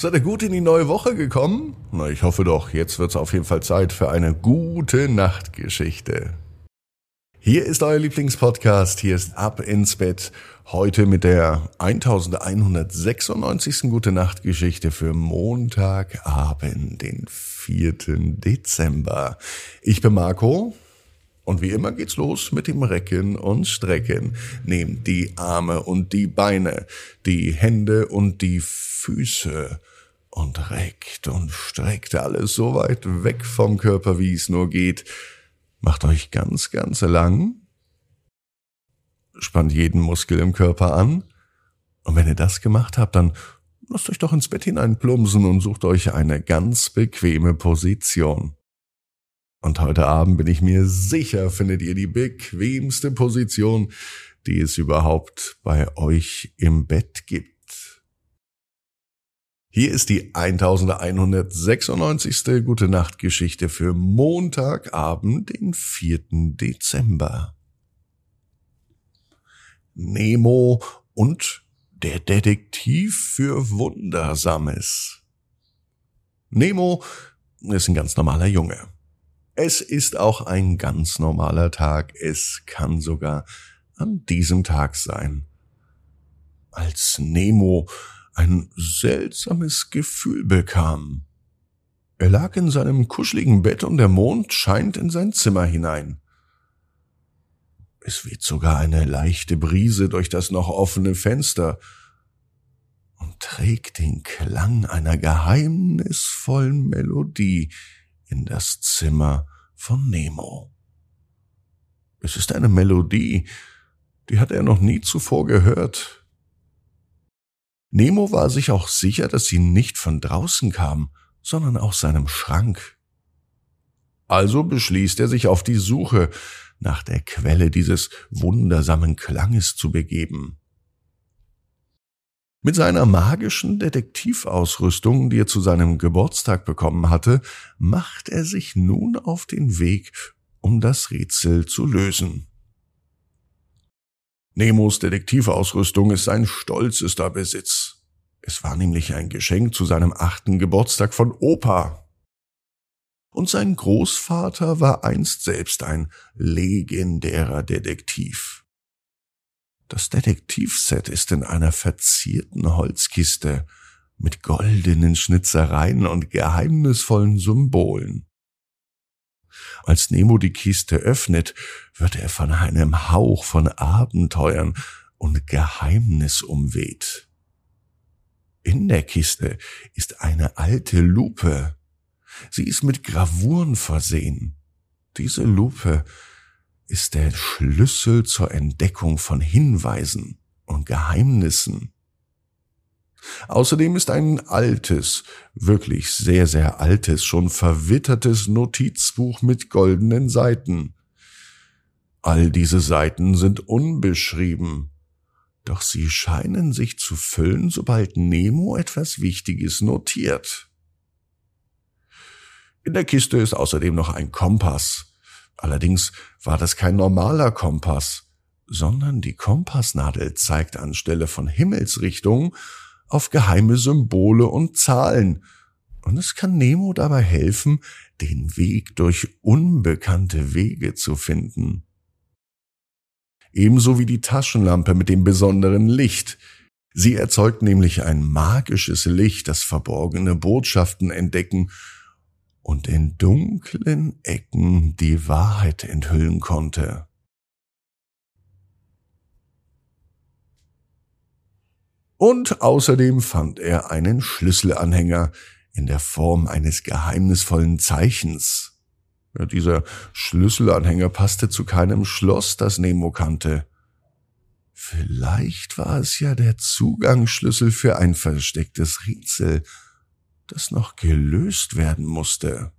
Seid ihr gut in die neue Woche gekommen? Na, ich hoffe doch. Jetzt wird's auf jeden Fall Zeit für eine gute Nachtgeschichte. Hier ist euer Lieblingspodcast. Hier ist Ab ins Bett. Heute mit der 1196. Gute Nachtgeschichte für Montagabend, den 4. Dezember. Ich bin Marco. Und wie immer geht's los mit dem Recken und Strecken. Nehmt die Arme und die Beine, die Hände und die Füße und reckt und streckt alles so weit weg vom Körper, wie es nur geht. Macht euch ganz, ganz lang. Spannt jeden Muskel im Körper an. Und wenn ihr das gemacht habt, dann lasst euch doch ins Bett hineinplumsen und sucht euch eine ganz bequeme Position. Und heute Abend bin ich mir sicher, findet ihr die bequemste Position, die es überhaupt bei euch im Bett gibt. Hier ist die 1196. Gute Nacht Geschichte für Montagabend, den 4. Dezember. Nemo und der Detektiv für Wundersames. Nemo ist ein ganz normaler Junge. Es ist auch ein ganz normaler Tag. Es kann sogar an diesem Tag sein. Als Nemo ein seltsames Gefühl bekam. Er lag in seinem kuscheligen Bett und der Mond scheint in sein Zimmer hinein. Es weht sogar eine leichte Brise durch das noch offene Fenster und trägt den Klang einer geheimnisvollen Melodie in das Zimmer von Nemo. Es ist eine Melodie, die hat er noch nie zuvor gehört. Nemo war sich auch sicher, dass sie nicht von draußen kam, sondern aus seinem Schrank. Also beschließt er sich auf die Suche nach der Quelle dieses wundersamen Klanges zu begeben. Mit seiner magischen Detektivausrüstung, die er zu seinem Geburtstag bekommen hatte, macht er sich nun auf den Weg, um das Rätsel zu lösen. Nemos Detektivausrüstung ist sein stolzester Besitz. Es war nämlich ein Geschenk zu seinem achten Geburtstag von Opa. Und sein Großvater war einst selbst ein legendärer Detektiv. Das Detektivset ist in einer verzierten Holzkiste mit goldenen Schnitzereien und geheimnisvollen Symbolen. Als Nemo die Kiste öffnet, wird er von einem Hauch von Abenteuern und Geheimnis umweht. In der Kiste ist eine alte Lupe. Sie ist mit Gravuren versehen. Diese Lupe ist der Schlüssel zur Entdeckung von Hinweisen und Geheimnissen. Außerdem ist ein altes, wirklich sehr, sehr altes, schon verwittertes Notizbuch mit goldenen Seiten. All diese Seiten sind unbeschrieben, doch sie scheinen sich zu füllen, sobald Nemo etwas Wichtiges notiert. In der Kiste ist außerdem noch ein Kompass, Allerdings war das kein normaler Kompass, sondern die Kompassnadel zeigt anstelle von Himmelsrichtung auf geheime Symbole und Zahlen, und es kann Nemo dabei helfen, den Weg durch unbekannte Wege zu finden. Ebenso wie die Taschenlampe mit dem besonderen Licht. Sie erzeugt nämlich ein magisches Licht, das verborgene Botschaften entdecken und in dunklen Ecken die Wahrheit enthüllen konnte. Und außerdem fand er einen Schlüsselanhänger in der Form eines geheimnisvollen Zeichens. Ja, dieser Schlüsselanhänger passte zu keinem Schloss, das Nemo kannte. Vielleicht war es ja der Zugangsschlüssel für ein verstecktes Rätsel, das noch gelöst werden musste.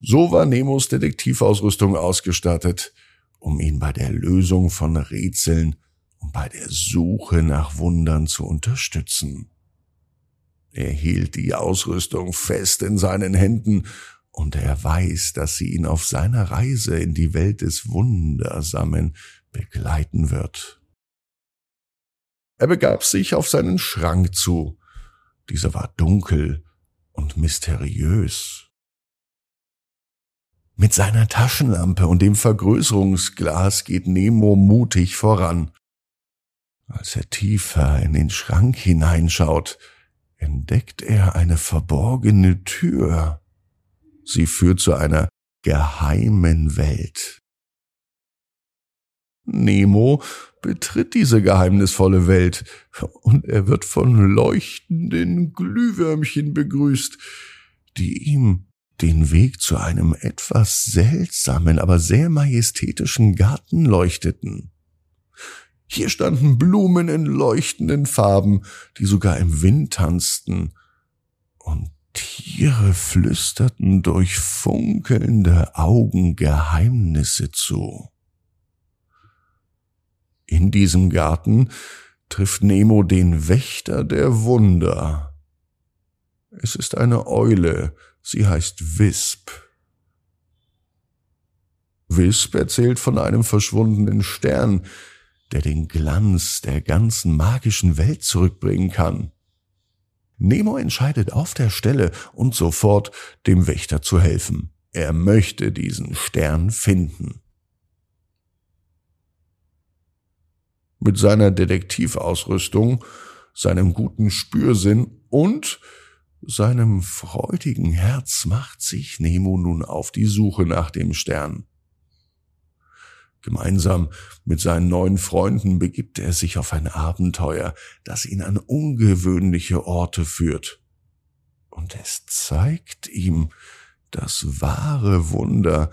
So war Nemos Detektivausrüstung ausgestattet, um ihn bei der Lösung von Rätseln und bei der Suche nach Wundern zu unterstützen. Er hielt die Ausrüstung fest in seinen Händen und er weiß, dass sie ihn auf seiner Reise in die Welt des Wundersamen begleiten wird. Er begab sich auf seinen Schrank zu, Dieser war dunkel und mysteriös. Mit seiner Taschenlampe und dem Vergrößerungsglas geht Nemo mutig voran. Als er tiefer in den Schrank hineinschaut, entdeckt er eine verborgene Tür. Sie führt zu einer geheimen Welt. Nemo betritt diese geheimnisvolle Welt und er wird von leuchtenden Glühwürmchen begrüßt, die ihm den Weg zu einem etwas seltsamen, aber sehr majestätischen Garten leuchteten. Hier standen Blumen in leuchtenden Farben, die sogar im Wind tanzten, und Tiere flüsterten durch funkelnde Augen Geheimnisse zu. In diesem Garten trifft Nemo den Wächter der Wunder. Es ist eine Eule, sie heißt Wisp. Wisp erzählt von einem verschwundenen Stern, der den Glanz der ganzen magischen Welt zurückbringen kann. Nemo entscheidet auf der Stelle und sofort dem Wächter zu helfen. Er möchte diesen Stern finden. Mit seiner Detektivausrüstung, seinem guten Spürsinn und seinem freudigen Herz macht sich Nemo nun auf die Suche nach dem Stern. Gemeinsam mit seinen neuen Freunden begibt er sich auf ein Abenteuer, das ihn an ungewöhnliche Orte führt. Und es zeigt ihm dass wahre Wunder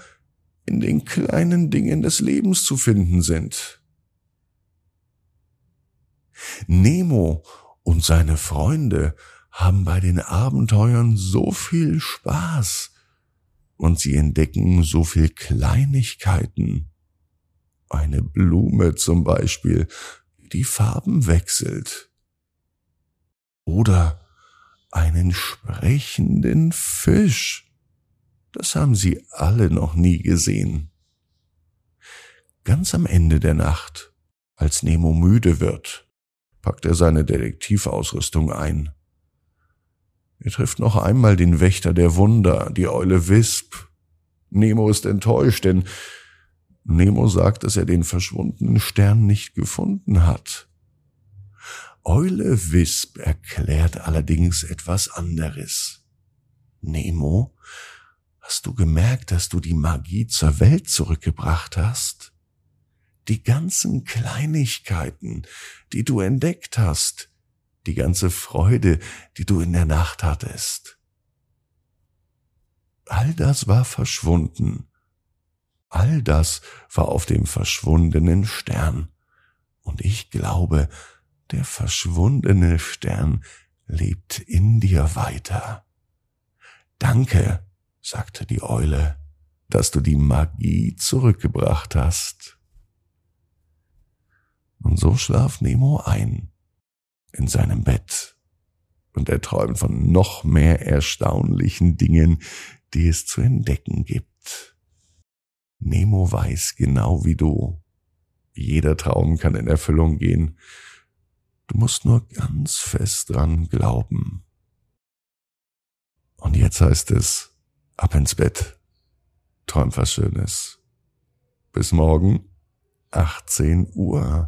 in den kleinen Dingen des Lebens zu finden sind. Nemo und seine Freunde haben bei den Abenteuern so viel Spaß und sie entdecken so viel Kleinigkeiten. Eine Blume zum Beispiel, die Farben wechselt. Oder einen sprechenden Fisch. Das haben sie alle noch nie gesehen. Ganz am Ende der Nacht, als Nemo müde wird, packt er seine Detektivausrüstung ein. Er trifft noch einmal den Wächter der Wunder, die Eule Wisp. Nemo ist enttäuscht, denn Nemo sagt, dass er den verschwundenen Stern nicht gefunden hat. Eule Wisp erklärt allerdings etwas anderes. Nemo, hast du gemerkt, dass du die Magie zur Welt zurückgebracht hast? Die ganzen Kleinigkeiten, die du entdeckt hast, die ganze Freude, die du in der Nacht hattest. All das war verschwunden. All das war auf dem verschwundenen Stern. Und ich glaube, der verschwundene Stern lebt in dir weiter. Danke, sagte die Eule, dass du die Magie zurückgebracht hast. Und so schlaf Nemo ein in seinem Bett. Und er träumt von noch mehr erstaunlichen Dingen, die es zu entdecken gibt. Nemo weiß genau wie du. Jeder Traum kann in Erfüllung gehen. Du musst nur ganz fest dran glauben. Und jetzt heißt es, ab ins Bett. Träum was Schönes. Bis morgen, 18 Uhr